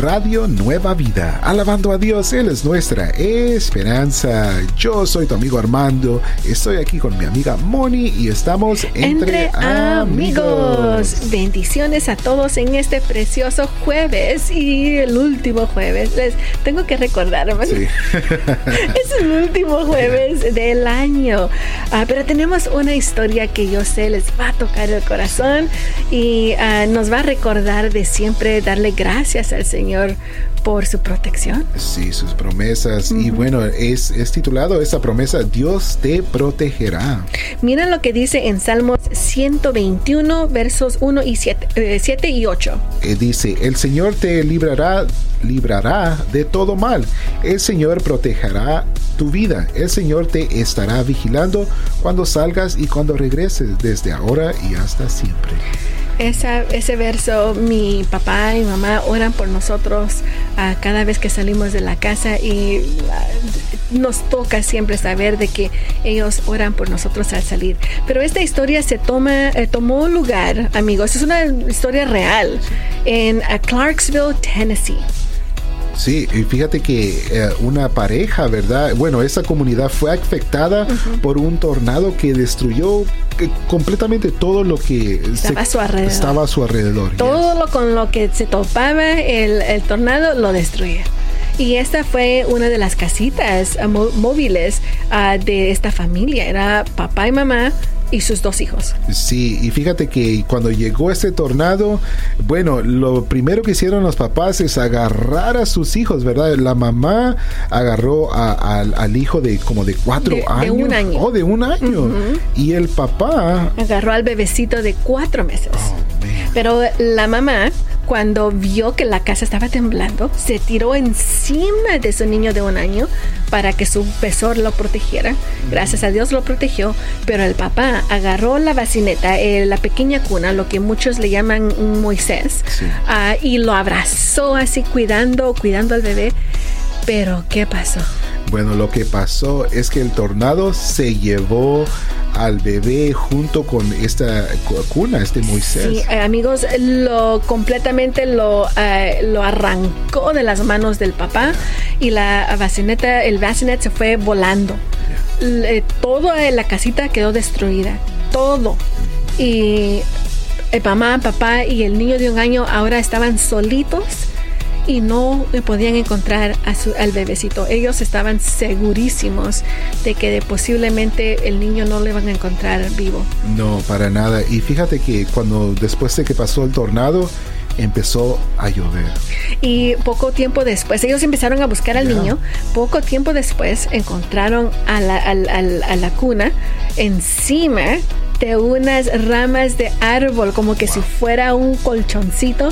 Radio Nueva Vida. Alabando a Dios, Él es nuestra esperanza. Yo soy tu amigo Armando, estoy aquí con mi amiga Moni y estamos entre, amigos. Bendiciones a todos en este precioso jueves y el último jueves. Les tengo que recordar, sí. es el último jueves del año. Ah, pero tenemos una historia que yo sé les va a tocar el corazón y ah, nos va a recordar de siempre darle gracias al Señor por su protección. Sí, sus promesas. Y bueno, es, es titulado esa promesa, Dios te protegerá. Mira lo que dice en Salmos 121, versos 1 y 7, 7 eh, y 8. Eh, dice, el Señor te librará, librará de todo mal. El Señor protegerá tu vida. El Señor te estará vigilando cuando salgas y cuando regreses, desde ahora y hasta siempre ese verso, mi papá y mamá oran por nosotros uh, cada vez que salimos de la casa y uh, nos toca siempre saber de que ellos oran por nosotros al salir. Pero esta historia se toma, eh, tomó lugar, amigos, es una historia real en uh, Clarksville, Tennessee. Sí, y fíjate que eh, una pareja, ¿verdad? Bueno, esa comunidad fue afectada por un tornado que destruyó eh, completamente todo lo que estaba, a, su alrededor. estaba a su alrededor. Todo lo con lo que se topaba el, tornado lo destruía. Y esta fue una de las casitas móviles ah, de esta familia. Era papá y mamá, y sus dos hijos. Sí, y fíjate que cuando llegó este tornado, bueno, lo primero que hicieron los papás es agarrar a sus hijos, ¿verdad? La mamá agarró al hijo de como de cuatro años. De un año. Oh, de un año. Y el papá... Agarró al bebecito de cuatro meses. Oh, Pero la mamá cuando vio que la casa estaba temblando, se tiró encima de su niño de un año para que su pesor lo protegiera. Gracias a Dios lo protegió, pero el papá agarró la bacineta, eh, la pequeña cuna, lo que muchos le llaman un Moisés, ah, y lo abrazó así cuidando, cuidando al bebé. Pero, ¿qué pasó? Bueno, lo que pasó es que el tornado se llevó al bebé junto con esta cuna, este Moisés. Sí, eh, amigos, lo completamente lo, eh, lo arrancó de las manos del papá y la bacineta, el bacinet se fue volando. toda la casita quedó destruida, todo. Y el mamá, papá y el niño de un año ahora estaban solitos y no podían encontrar a su, al bebecito. Ellos estaban segurísimos de que posiblemente el niño no le van a encontrar vivo. No, para nada. Y fíjate que cuando después de que pasó el tornado, empezó a llover. Y poco tiempo después, ellos empezaron a buscar al niño. Poco tiempo después encontraron a la, a la cuna encima de unas ramas de árbol, como que si fuera un colchoncito.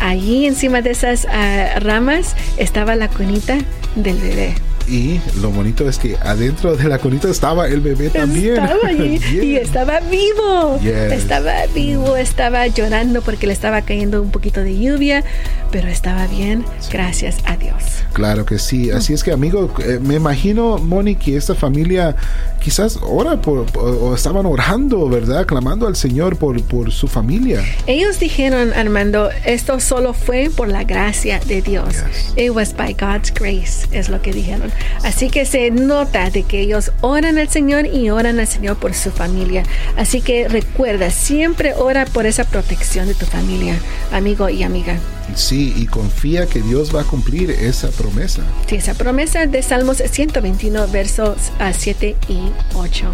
Allí encima de esas ah, ramas estaba la cunita del bebé. Y lo bonito es que adentro de la conita estaba el bebé también. Estaba allí y estaba vivo. Estaba vivo, estaba llorando porque le estaba cayendo un poquito de lluvia, pero estaba bien, gracias a Dios. Claro que sí. Así es que, amigo, eh, me imagino, Moni, que esta familia quizás ora por, o estaban orando, ¿verdad? Clamando al Señor por, por su familia. Ellos dijeron, Armando, esto solo fue por la gracia de Dios. It was by God's grace, es lo que dijeron. Así que se nota de que ellos oran al Señor y oran al Señor por su familia. Así que recuerda, siempre ora por esa protección de tu familia, amigo y amiga. Sí, y confía que Dios va a cumplir esa promesa. Sí, esa promesa de Salmos 121, versos 7 y 8.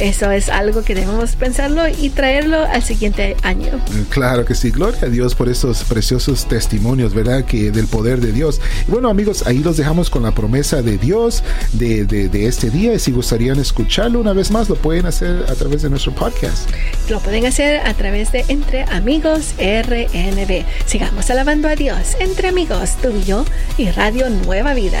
Eso es algo que debemos pensarlo y traerlo al siguiente año. Claro que sí, gloria a Dios por esos preciosos testimonios, ¿verdad? Que del poder de Dios. Y bueno, amigos, ahí los dejamos con la promesa de Dios de, de, este día. Y si gustarían escucharlo una vez más, lo pueden hacer a través de nuestro podcast. Lo pueden hacer a través de Entre Amigos RNB. Sigamos alabando a Dios entre amigos, tú y yo y Radio Nueva Vida.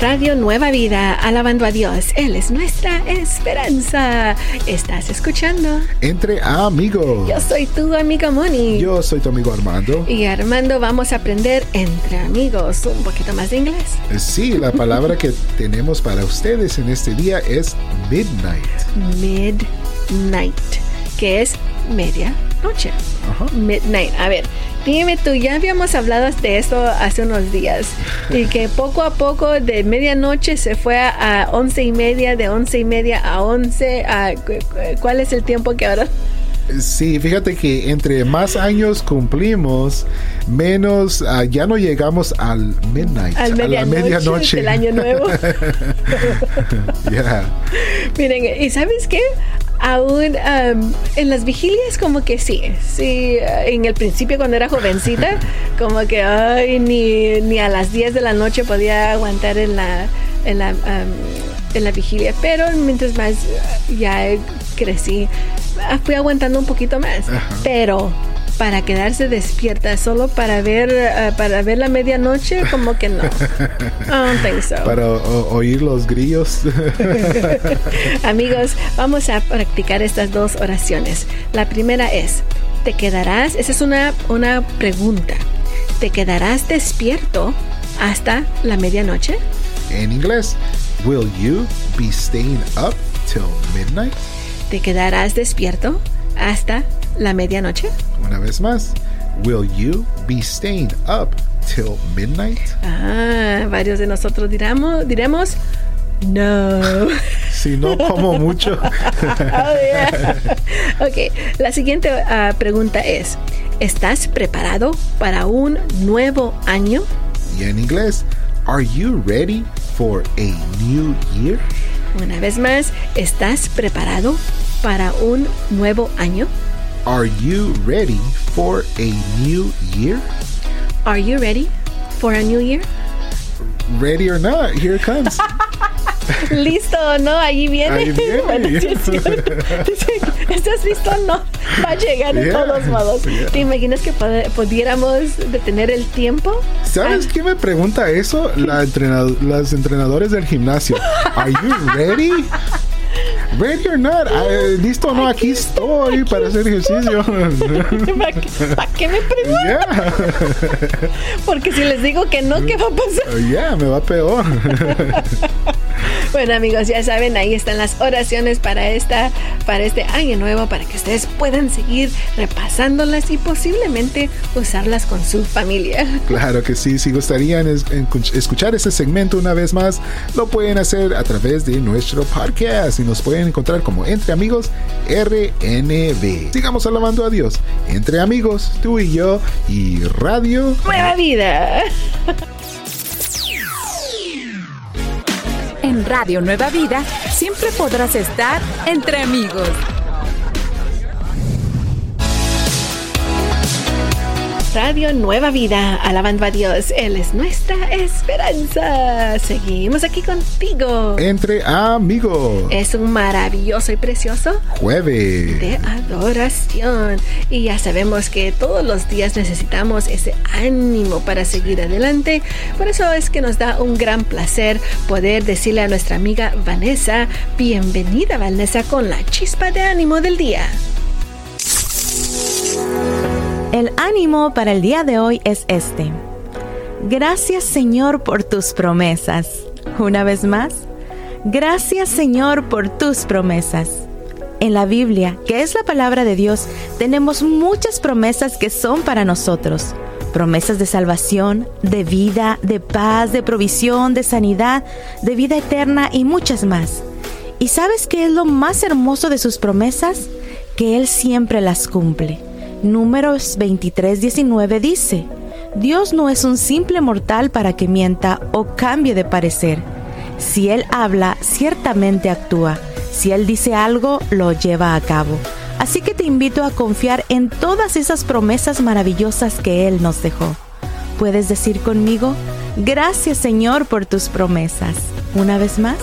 Radio Nueva Vida, alabando a Dios. Él es nuestra esperanza. ¿Estás escuchando? Entre amigos. Yo soy tu amiga Moni. Yo soy tu amigo Armando. Y Armando, vamos a aprender entre amigos un poquito más de inglés. Sí, la palabra que tenemos para ustedes en este día es midnight. Midnight, que es media noche. Midnight. A ver, dime tú, ya habíamos hablado de esto hace unos días y que poco a poco de medianoche se fue a, once y media, de once y media a once. A, ¿Cuál es el tiempo que ahora? Sí, fíjate que entre más años cumplimos, menos uh, ya no llegamos al midnight, al a la medianoche del año nuevo. yeah. Miren, ¿y sabes qué? Aún um, en las vigilias como que sí, sí, en el principio cuando era jovencita, como que ay, ni, ni a las 10 de la noche podía aguantar en la, en la, um, en la vigilia, pero mientras más ya crecí, fui aguantando un poquito más, pero para quedarse despierta solo para ver uh, para ver la medianoche como que no. I don't think so. para oír los grillos. Amigos vamos a practicar estas dos oraciones. La primera es te quedarás esa es una una pregunta. Te quedarás despierto hasta la medianoche en inglés will you be staying up till midnight te quedarás despierto hasta la medianoche? Una vez más, will you be staying up till midnight? Ah, varios de nosotros diremos, diremos no. Si no como mucho. oh, yeah. Ok, la siguiente uh, pregunta es, ¿estás preparado para un nuevo año? Y en inglés, are you ready for a new year? Una vez más, ¿estás preparado para un nuevo año? Are you ready for a new year? Are you ready for a new year? Ready or not, here it comes. Listo, ¿no? Allí viene. Ahí viene. Bueno, cierto. ¿Estás listo? No. Va a llegar de Yeah. todos modos. Yeah. ¿Te imaginas que pudiéramos detener el tiempo? ¿Sabes Ah. quién me pregunta eso? La entrenado- las entrenadores del gimnasio. Are you ready? Ready or not? Ah, listo o no, aquí estoy para hacer ejercicio. ¿Para qué, para qué me preguntan? Yeah. Porque si les digo que no, ¿qué va a pasar? Yeah, me va peor. Bueno amigos, ya saben, ahí están las oraciones para esta, para este año nuevo, para que ustedes puedan seguir repasándolas y posiblemente usarlas con su familia. Claro que sí, si gustarían escuchar ese segmento una vez más, lo pueden hacer a través de nuestro podcast y nos pueden encontrar como Entre Amigos RNB. Sigamos alabando a Dios. Entre amigos, tú y yo y Radio. ¡Nueva vida! En Radio Nueva Vida siempre podrás estar entre amigos. Radio Nueva Vida, alabando a Dios, Él es nuestra esperanza. Seguimos aquí contigo. Entre Amigos. Es un maravilloso y precioso Jueves. de adoración. Y ya sabemos que todos los días necesitamos ese ánimo para seguir adelante. Por eso es que nos da un gran placer poder decirle a nuestra amiga Vanessa, bienvenida Vanessa con la chispa de ánimo del día. El ánimo para el día de hoy es este. Gracias Señor por tus promesas. Una vez más, gracias Señor por tus promesas. En la Biblia, que es la palabra de Dios, tenemos muchas promesas que son para nosotros. Promesas de salvación, de vida, de paz, de provisión, de sanidad, de vida eterna y muchas más. ¿Y sabes qué es lo más hermoso de sus promesas? Que Él siempre las cumple. Números 23, 19 dice, Dios no es un simple mortal para que mienta o cambie de parecer. Si Él habla, ciertamente actúa. Si Él dice algo, lo lleva a cabo. Así que te invito a confiar en todas esas promesas maravillosas que Él nos dejó. ¿Puedes decir conmigo? Gracias Señor por tus promesas. Una vez más,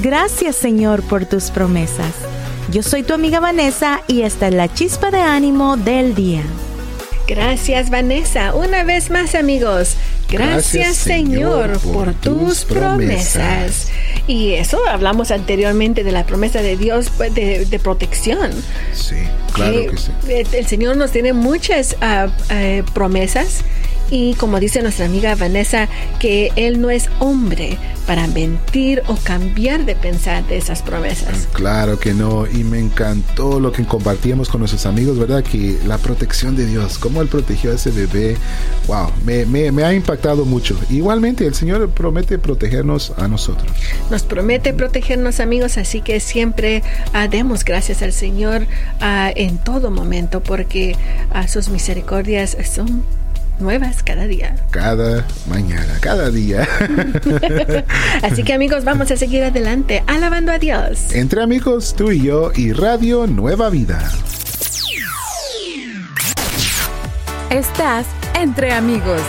gracias Señor por tus promesas. Yo soy tu amiga Vanessa y esta es la chispa de ánimo del día. Gracias Vanessa. Una vez más amigos. Gracias, Señor, por, tus promesas. Y eso hablamos anteriormente de la promesa de Dios pues, de, protección. Sí, claro que, sí. El Señor nos tiene muchas ah, eh, promesas y como dice nuestra amiga Vanessa, que Él no es hombre para mentir o cambiar de pensar de esas promesas. Claro que no, y me encantó lo que compartíamos con nuestros amigos, ¿verdad? Que la protección de Dios, cómo Él protegió a ese bebé, wow, me, me, ha impactado mucho. Igualmente, el Señor promete protegernos a nosotros. Nos promete protegernos amigos, así que siempre uh, demos gracias al Señor ah, en todo momento, porque a sus misericordias son nuevas cada día. Cada mañana, cada día. Así que amigos, vamos a seguir adelante, alabando a Dios. Entre amigos, tú y yo y Radio Nueva Vida. Estás entre amigos.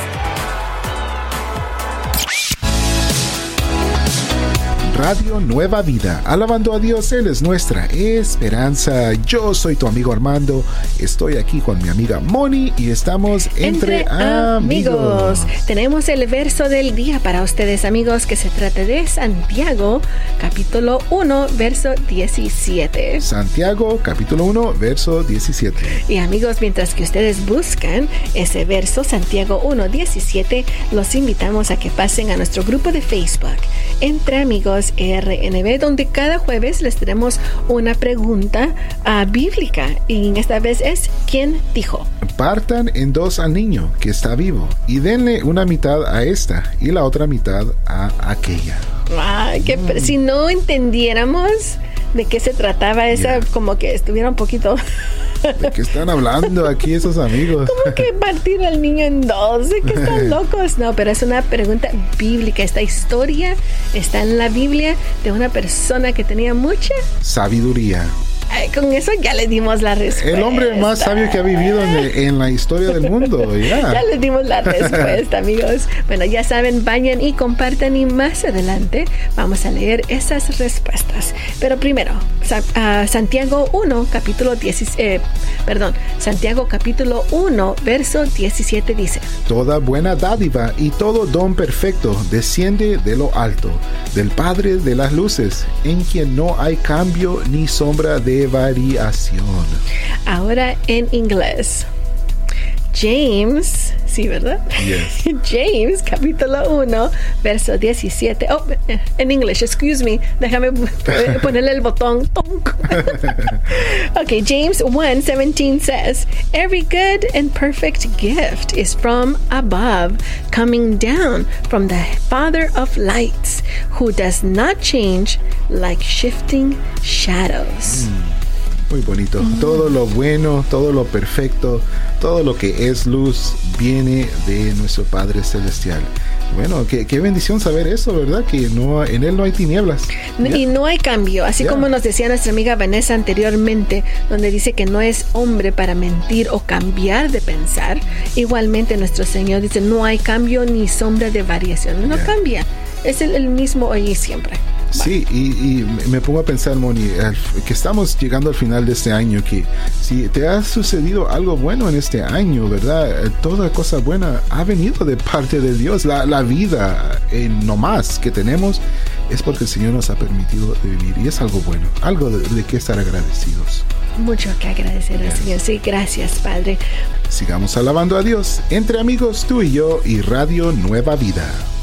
Radio Nueva Vida. Alabando a Dios, Él es nuestra esperanza. Yo soy tu amigo Armando. Estoy aquí con mi amiga Moni y estamos entre, amigos. Tenemos el verso del día para ustedes, amigos, que se trata de Santiago, capítulo 1, verso 17. Santiago, capítulo 1, verso 17. Y amigos, mientras que ustedes buscan ese verso, Santiago 1, 17, los invitamos a que pasen a nuestro grupo de Facebook, Entre Amigos RNB, donde cada jueves les tenemos una pregunta uh, bíblica y esta vez es ¿quién dijo? Partan en dos al niño que está vivo y denle una mitad a esta y la otra mitad a aquella. que mm. si no entendiéramos de qué se trataba esa, como que estuviera un poquito ¿De qué están hablando aquí esos amigos? ¿Cómo que partir al niño en dos? ¿De qué están locos? No, pero es una pregunta bíblica. Esta historia está en la Biblia de una persona que tenía mucha sabiduría con eso ya le dimos la respuesta. El hombre más sabio que ha vivido en, la historia del mundo. Ya. le dimos la respuesta, amigos. Bueno, ya saben, vayan y compartan y más adelante vamos a leer esas respuestas. Pero primero, ah, Santiago 1, capítulo 10, eh, perdón, Santiago capítulo 1, verso 17 dice. Toda buena dádiva y todo don perfecto desciende de lo alto, del Padre de las luces, en quien no hay cambio ni sombra de variación. Ahora en inglés. James, sí, ¿verdad? Yes. James, capítulo 1, verso 17. Oh, en inglés, excuse me. Déjame ponerle el botón. okay, James 1 17 says, Every good and perfect gift is from above, coming down from the Father of lights, who does not change like shifting shadows. Mm. Muy bonito. Todo lo bueno, todo lo perfecto, todo lo que es luz viene de nuestro Padre Celestial. Bueno, qué, bendición saber eso, ¿verdad? Que no, en Él no hay tinieblas. Y no hay cambio, así como nos decía nuestra amiga Vanessa anteriormente, donde dice que no es hombre para mentir o cambiar de pensar. Igualmente nuestro Señor dice, no hay cambio ni sombra de variación, no cambia. Es el mismo hoy y siempre. Sí, y, me pongo a pensar, Moni, que estamos llegando al final de este año, que si te ha sucedido algo bueno en este año, ¿verdad? Toda cosa buena ha venido de parte de Dios. La, la vida, en no más que tenemos, es porque el Señor nos ha permitido vivir. Y es algo bueno, algo de, de que estar agradecidos. Mucho que agradecer al Señor. Sí, gracias, Padre. Sigamos alabando a Dios entre amigos, tú y yo y Radio Nueva Vida.